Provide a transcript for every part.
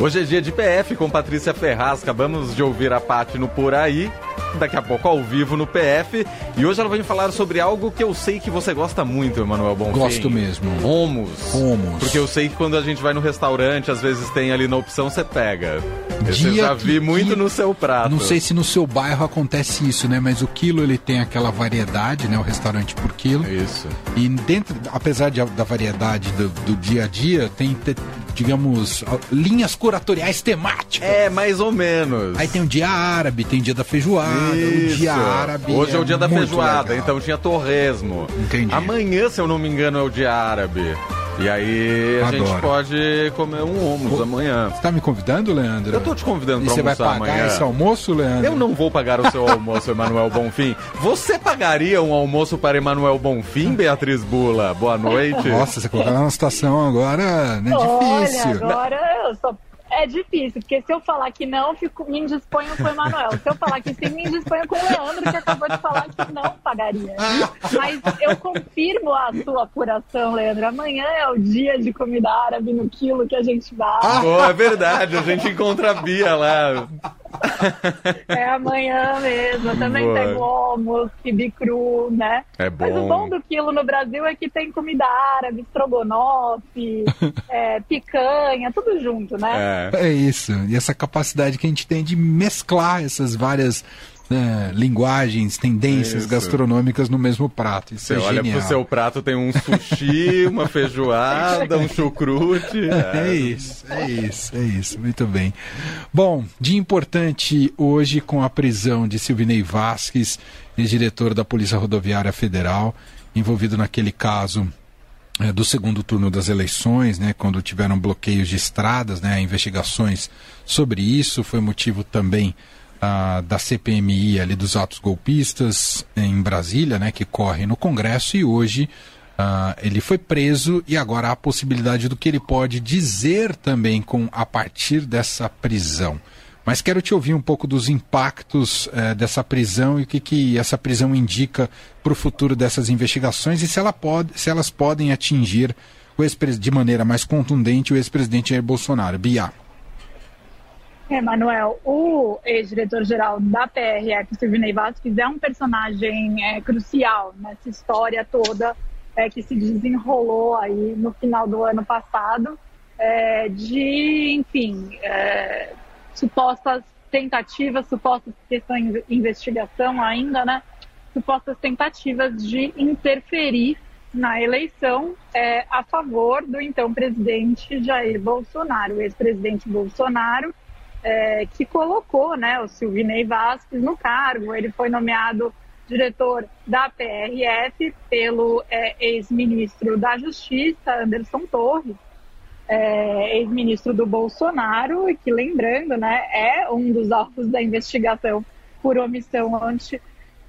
Hoje é dia de PF com Patrícia Ferraz. Acabamos de ouvir a Paty no Por Aí. Daqui a pouco ao vivo no PF. E hoje ela vai falar sobre algo que eu sei que você gosta muito, Emanuel Bonfim. Gosto mesmo. Hummus. Hummus. Porque eu sei que quando a gente vai no restaurante, às vezes tem ali na opção, você pega. Esse eu Dia já vi que- muito que- no seu prato. Não sei se no seu bairro acontece isso, né? Mas o quilo ele tem aquela variedade, né? O restaurante por quilo. Isso. E dentro, apesar de- da variedade do, do dia a dia, tem, te- digamos, linhas curatoriais temáticas. É, mais ou menos. Aí tem o dia árabe, tem o dia da feijoada, o Isso. dia árabe. Hoje é o dia da feijoada, legal. então tinha torresmo. Entendi. Amanhã, se eu não me engano, é o dia árabe. E aí a gente pode comer um hummus amanhã. Você tá me convidando, Leandro? Eu tô te convidando E pra você vai almoçar pagar amanhã. esse almoço, Leandro? Eu não vou pagar o seu almoço, Emanuel Bonfim. Você pagaria um almoço para Emanuel Bonfim, Beatriz Bula? Boa noite. Nossa, você colocou numa situação agora né, Olha, difícil. agora eu só. É difícil, porque se eu falar que não, fico, me indisponho com o Emanuel. Se eu falar que sim, me indisponho com o Leandro, que acabou de falar que não pagaria. Mas eu confirmo a sua apuração, Leandro. Amanhã é o dia de comida árabe no quilo que a gente vai. Pô, é verdade, a gente encontra a Bia lá. É amanhã mesmo. Eu também Boa. pego almoço, quibe cru, né? É Mas o bom. bom do quilo no Brasil é que tem comida árabe, estrogonofe, é, picanha, tudo junto, né? É. É isso. E essa capacidade que a gente tem de mesclar essas várias né, linguagens, tendências Isso. gastronômicas no mesmo prato. Isso Você é olha genial. pro seu prato, tem um sushi, uma feijoada, um chucrute. É isso, é isso, é isso, muito bem. Bom, dia importante hoje com a prisão de Silvinei Vasques, ex-diretor da Polícia Rodoviária Federal, envolvido naquele caso eh, do segundo turno das eleições, né, quando tiveram bloqueios de estradas, né, investigações sobre isso, foi motivo também ah, da CPMI ali dos atos golpistas em Brasília, né, que corre no Congresso e hoje ah, ele foi preso e agora há a possibilidade do que ele pode dizer também com a partir dessa prisão. Mas quero te ouvir um pouco dos impactos eh, dessa prisão e o que, que essa prisão indica para o futuro dessas investigações e se, ela pode, se elas podem atingir de maneira mais contundente o ex-presidente Jair Bolsonaro. Bia. É, Manuel, o ex-diretor-geral da PRF, Silvinei Vasquez, é um personagem é, crucial nessa história toda é, que se desenrolou aí no final do ano passado, é, de, enfim, é, supostas tentativas, supostas questões de investigação ainda, né? Supostas tentativas de interferir na eleição é, a favor do então presidente Jair Bolsonaro, o ex-presidente Bolsonaro, é, que colocou né, o Silvinei Vasquez no cargo. Ele foi nomeado diretor da PRF pelo é, ex-ministro da Justiça, Anderson Torres, é, ex-ministro do Bolsonaro, e que, lembrando, né, é um dos alvos da investigação por omissão ante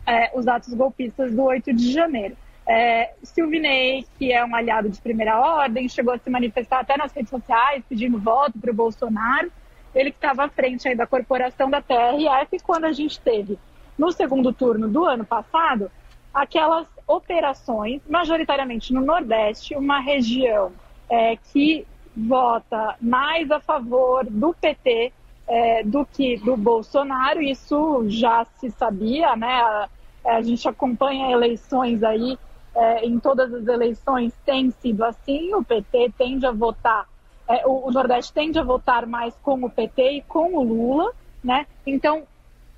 é, os atos golpistas do 8 de janeiro. É, Silvinei, que é um aliado de primeira ordem, chegou a se manifestar até nas redes sociais pedindo voto para o Bolsonaro. Ele que estava à frente aí da corporação da PRF quando a gente teve, no segundo turno do ano passado, aquelas operações, majoritariamente no Nordeste, uma região é, que vota mais a favor do PT é, do que do Bolsonaro. Isso já se sabia, né? A, a gente acompanha eleições aí, é, em todas as eleições tem sido assim. O PT tende a votar, é, o, o Nordeste tende a votar mais com o PT e com o Lula, né? Então,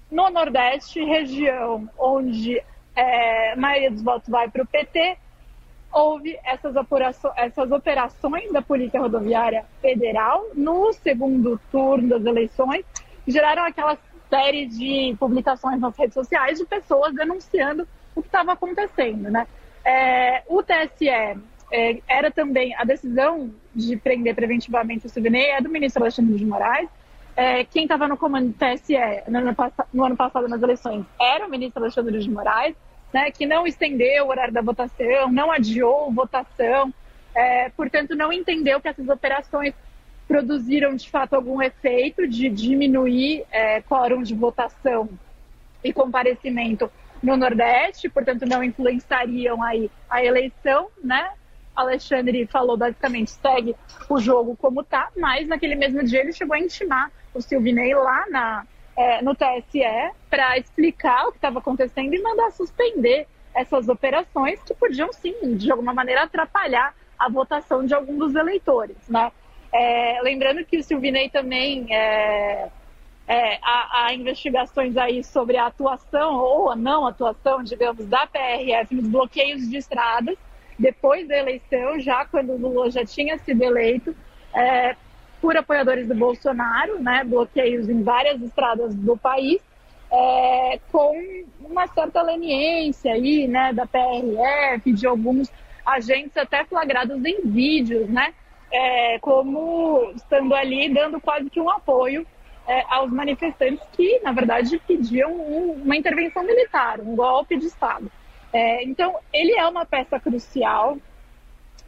no Nordeste, região onde é, a maioria dos votos vai para o PT, houve essas, operações, essas operações da Polícia Rodoviária Federal no segundo turno das eleições, geraram aquela série de publicações nas redes sociais de pessoas denunciando o que estava acontecendo, né? É, o TSE é, era também a decisão de prender preventivamente o Silvinei é do ministro Alexandre de Moraes. É, quem estava no comando do TSE no ano, no ano passado nas eleições era o ministro Alexandre de Moraes né, que não estendeu o horário da votação, não adiou votação, é, portanto, não entendeu que essas operações produziram de fato algum efeito de diminuir é, quórum de votação e comparecimento no Nordeste, portanto, não influenciariam aí a eleição, né? Alexandre falou basicamente segue o jogo como tá, mas naquele mesmo dia ele chegou a intimar o Silvinei lá na, é, no TSE para explicar o que estava acontecendo e mandar suspender essas operações que podiam sim, de alguma maneira, atrapalhar a votação de alguns dos eleitores, né? É, lembrando que o Silvinei também é, é, há, há, investigações aí sobre a atuação ou a não atuação, digamos, da PRF nos bloqueios de estradas depois da eleição, já quando o Lula já tinha sido eleito, é, por apoiadores do Bolsonaro, né, bloqueios em várias estradas do país, é, com uma certa leniência aí, né, da PRF, de alguns agentes até flagrados em vídeos, né, é, como estando ali dando quase que um apoio é, aos manifestantes que, na verdade, pediam um, uma intervenção militar, um golpe de Estado. É, então, ele é uma peça crucial.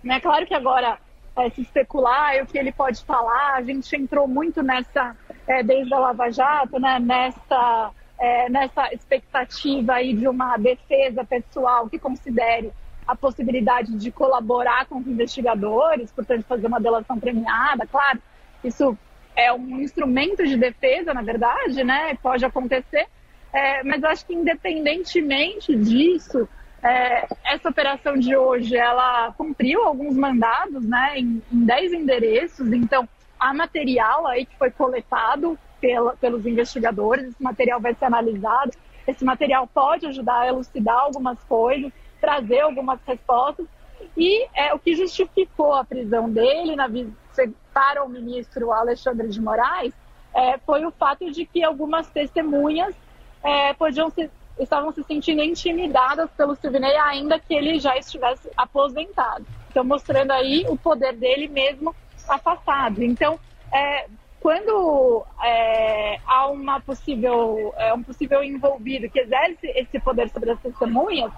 Né? Claro que agora é, se especular o que ele pode falar, a gente entrou muito nessa, é, desde a Lava Jato, né? nessa, é, nessa expectativa aí de uma defesa pessoal que considere a possibilidade de colaborar com os investigadores, portanto, fazer uma delação premiada. Claro, isso é um instrumento de defesa, na verdade, né? Pode acontecer. É, mas eu acho que independentemente disso, é, essa operação de hoje, ela cumpriu alguns mandados, né? Em, em 10 endereços. Então, há material aí que foi coletado pela, pelos investigadores. Esse material vai ser analisado. Esse material pode ajudar a elucidar algumas coisas, trazer algumas respostas. E é, o que justificou a prisão dele na, para o ministro Alexandre de Moraes é, foi o fato de que algumas testemunhas é, podiam se, estavam se sentindo intimidadas pelo Silvinei, ainda que ele já estivesse aposentado. Então, mostrando aí o poder dele mesmo afastado. Então, é, quando é, há uma possível, é, um possível envolvido que exerce esse poder sobre as testemunhas,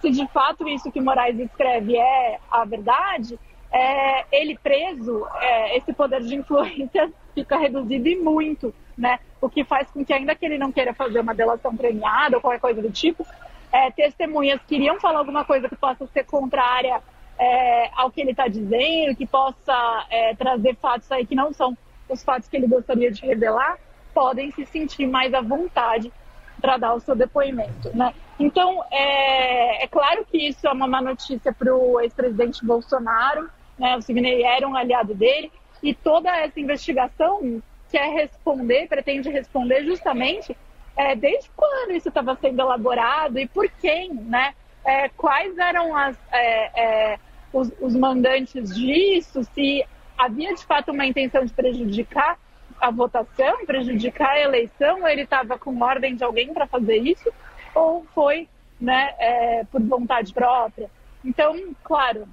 se de fato isso que Moraes escreve é a verdade, é, ele preso, é, esse poder de influência fica reduzido e muito, né? O que faz com que, ainda que ele não queira fazer uma delação premiada ou qualquer coisa do tipo, é, testemunhas queriam falar alguma coisa que possa ser contrária é, ao que ele está dizendo, que possa é, trazer fatos aí que não são os fatos que ele gostaria de revelar, podem se sentir mais à vontade para dar o seu depoimento, né? Então, é, é claro que isso é uma má notícia para o ex-presidente Bolsonaro, né? O Sidney era um aliado dele e toda essa investigação quer responder, pretende responder justamente é, desde quando isso estava sendo elaborado e por quem, né? É, quais eram as, é, é os, os mandantes disso, se havia de fato uma intenção de prejudicar a votação, prejudicar a eleição, ele estava com ordem de alguém para fazer isso, ou foi né, é, por vontade própria. Então, claro,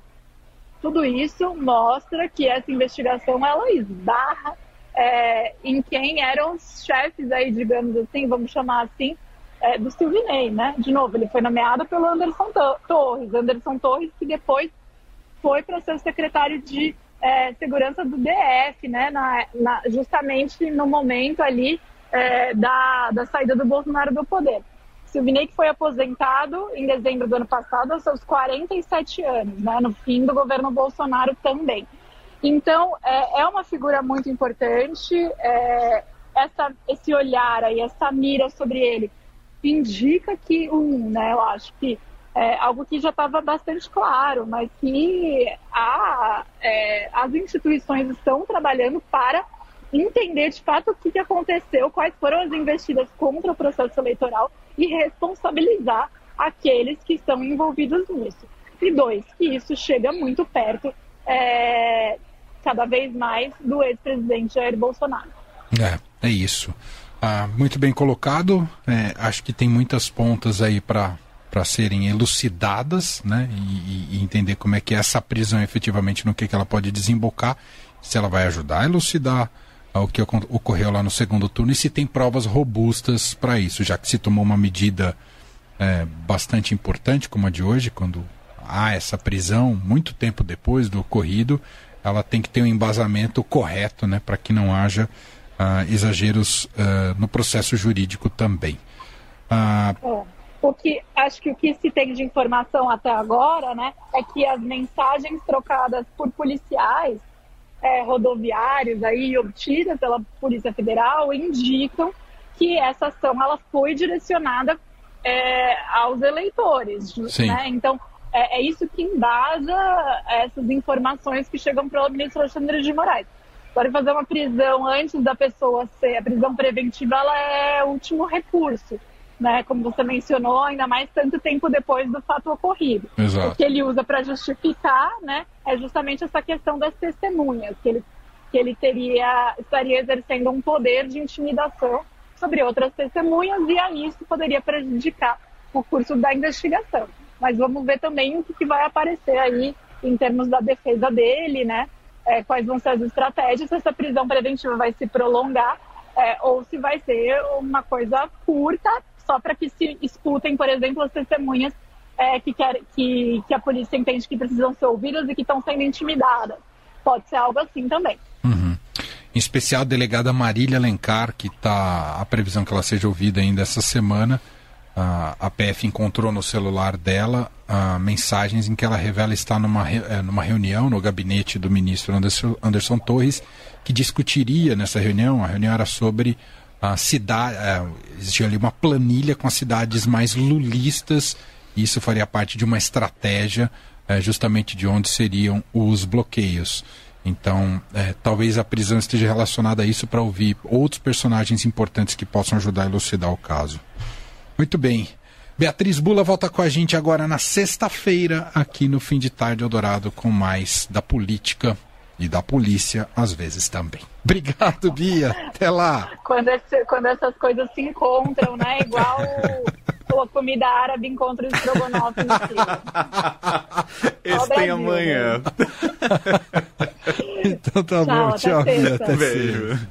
tudo isso mostra que essa investigação ela esbarra é, em quem eram os chefes aí, digamos assim, vamos chamar assim, é, do Silvinei, né? De novo, ele foi nomeado pelo Anderson Torres, Anderson Torres que depois foi para ser secretário de é, segurança do DF, né? Na, na, justamente no momento ali é, da, da saída do Bolsonaro do poder. Silvinei que foi aposentado em dezembro do ano passado aos seus 47 anos, né, no fim do governo Bolsonaro também. Então, é, é uma figura muito importante, é, essa, esse olhar aí, essa mira sobre ele, indica que, um, né, eu acho que é algo que já estava bastante claro, mas que a, é, as instituições estão trabalhando para entender de fato o que, aconteceu, quais foram as investidas contra o processo eleitoral e responsabilizar aqueles que estão envolvidos nisso. E dois, que isso chega muito perto, é, cada vez mais, do ex-presidente Jair Bolsonaro. É, é isso. Ah, muito bem colocado. É, acho que tem muitas pontas aí para para serem elucidadas, né, e, e, entender como é que é essa prisão efetivamente no que, que ela pode desembocar, se ela vai ajudar a elucidar ao que ocorreu lá no segundo turno e se tem provas robustas para isso, já que se tomou uma medida é, bastante importante como a de hoje, quando há essa prisão muito tempo depois do ocorrido, ela tem que ter um embasamento correto, né, para que não haja uh, exageros uh, no processo jurídico também. Uh, O que acho que o que se tem de informação até agora, né, é que as mensagens trocadas por policiais é, rodoviários aí obtidas pela Polícia Federal indicam que essa ação ela foi direcionada é, aos eleitores, né? Então é, é, isso que embasa essas informações que chegam para o ministro Alexandre de Moraes. Agora, fazer uma prisão antes da pessoa ser, a prisão preventiva, ela é o último recurso né? Como você mencionou, ainda mais tanto tempo depois do fato ocorrido. Exato. O que ele usa para justificar, né, é justamente essa questão das testemunhas, que ele que ele teria estaria exercendo um poder de intimidação sobre outras testemunhas e aí isso poderia prejudicar o curso da investigação. Mas vamos ver também o que vai aparecer aí em termos da defesa dele, né? É, quais vão ser as estratégias, se essa prisão preventiva vai se prolongar é, ou se vai ser uma coisa curta só para que se escutem, por exemplo, as testemunhas é, que, quer, que, que a polícia entende que precisam ser ouvidas e que estão sendo intimidadas. Pode ser algo assim também. Uhum. Em especial a delegada Marília Alencar, que está a previsão que ela seja ouvida ainda essa semana. Uh, a PF encontrou no celular dela uh, mensagens em que ela revela estar numa, re, uh, numa reunião no gabinete do ministro Anderson, Anderson Torres, que discutiria nessa reunião, a reunião era sobre a cidade, é, existia ali uma planilha com as cidades mais lulistas, isso faria parte de uma estratégia é, justamente de onde seriam os bloqueios. Então, é, talvez a prisão esteja relacionada a isso para ouvir outros personagens importantes que possam ajudar a elucidar o caso. Muito bem. Beatriz Bula volta com a gente agora na sexta-feira, aqui no Fim de Tarde Eldorado, com mais da política e da polícia, às vezes também. Obrigado, Bia. Até lá. Quando, esse, quando essas coisas se encontram, né? Igual a comida árabe encontra o estrogonofe no Esse tem amanhã. então tá tchau, bom. Tchau, Bia. Até Beijo.